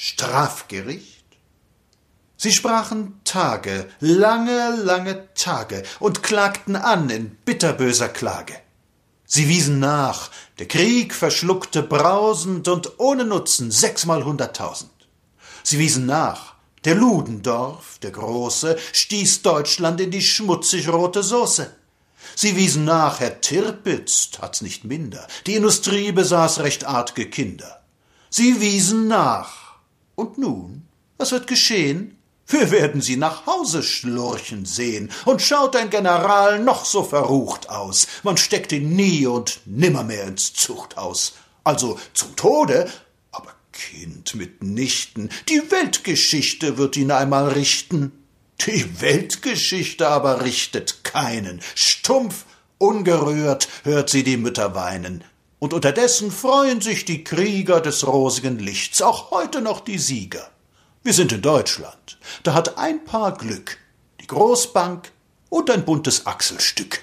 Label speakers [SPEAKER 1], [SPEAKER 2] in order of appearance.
[SPEAKER 1] Strafgericht? Sie sprachen Tage, lange, lange Tage und klagten an in bitterböser Klage. Sie wiesen nach, der Krieg verschluckte brausend und ohne Nutzen sechsmal hunderttausend. Sie wiesen nach, der Ludendorff, der Große, stieß Deutschland in die schmutzig rote Soße. Sie wiesen nach, Herr Tirpitz tat's nicht minder, die Industrie besaß recht artge Kinder. Sie wiesen nach. Und nun, was wird geschehen? Wir werden sie nach Hause schlurchen sehen, und schaut ein General noch so verrucht aus, man steckt ihn nie und nimmermehr ins Zuchthaus. Also zum Tode, aber Kind mitnichten, die Weltgeschichte wird ihn einmal richten. Die Weltgeschichte aber richtet keinen. Stumpf, ungerührt hört sie die Mütter weinen. Und unterdessen freuen sich die Krieger des rosigen Lichts, auch heute noch die Sieger. Wir sind in Deutschland. Da hat ein Paar Glück. Die Großbank und ein buntes Achselstück.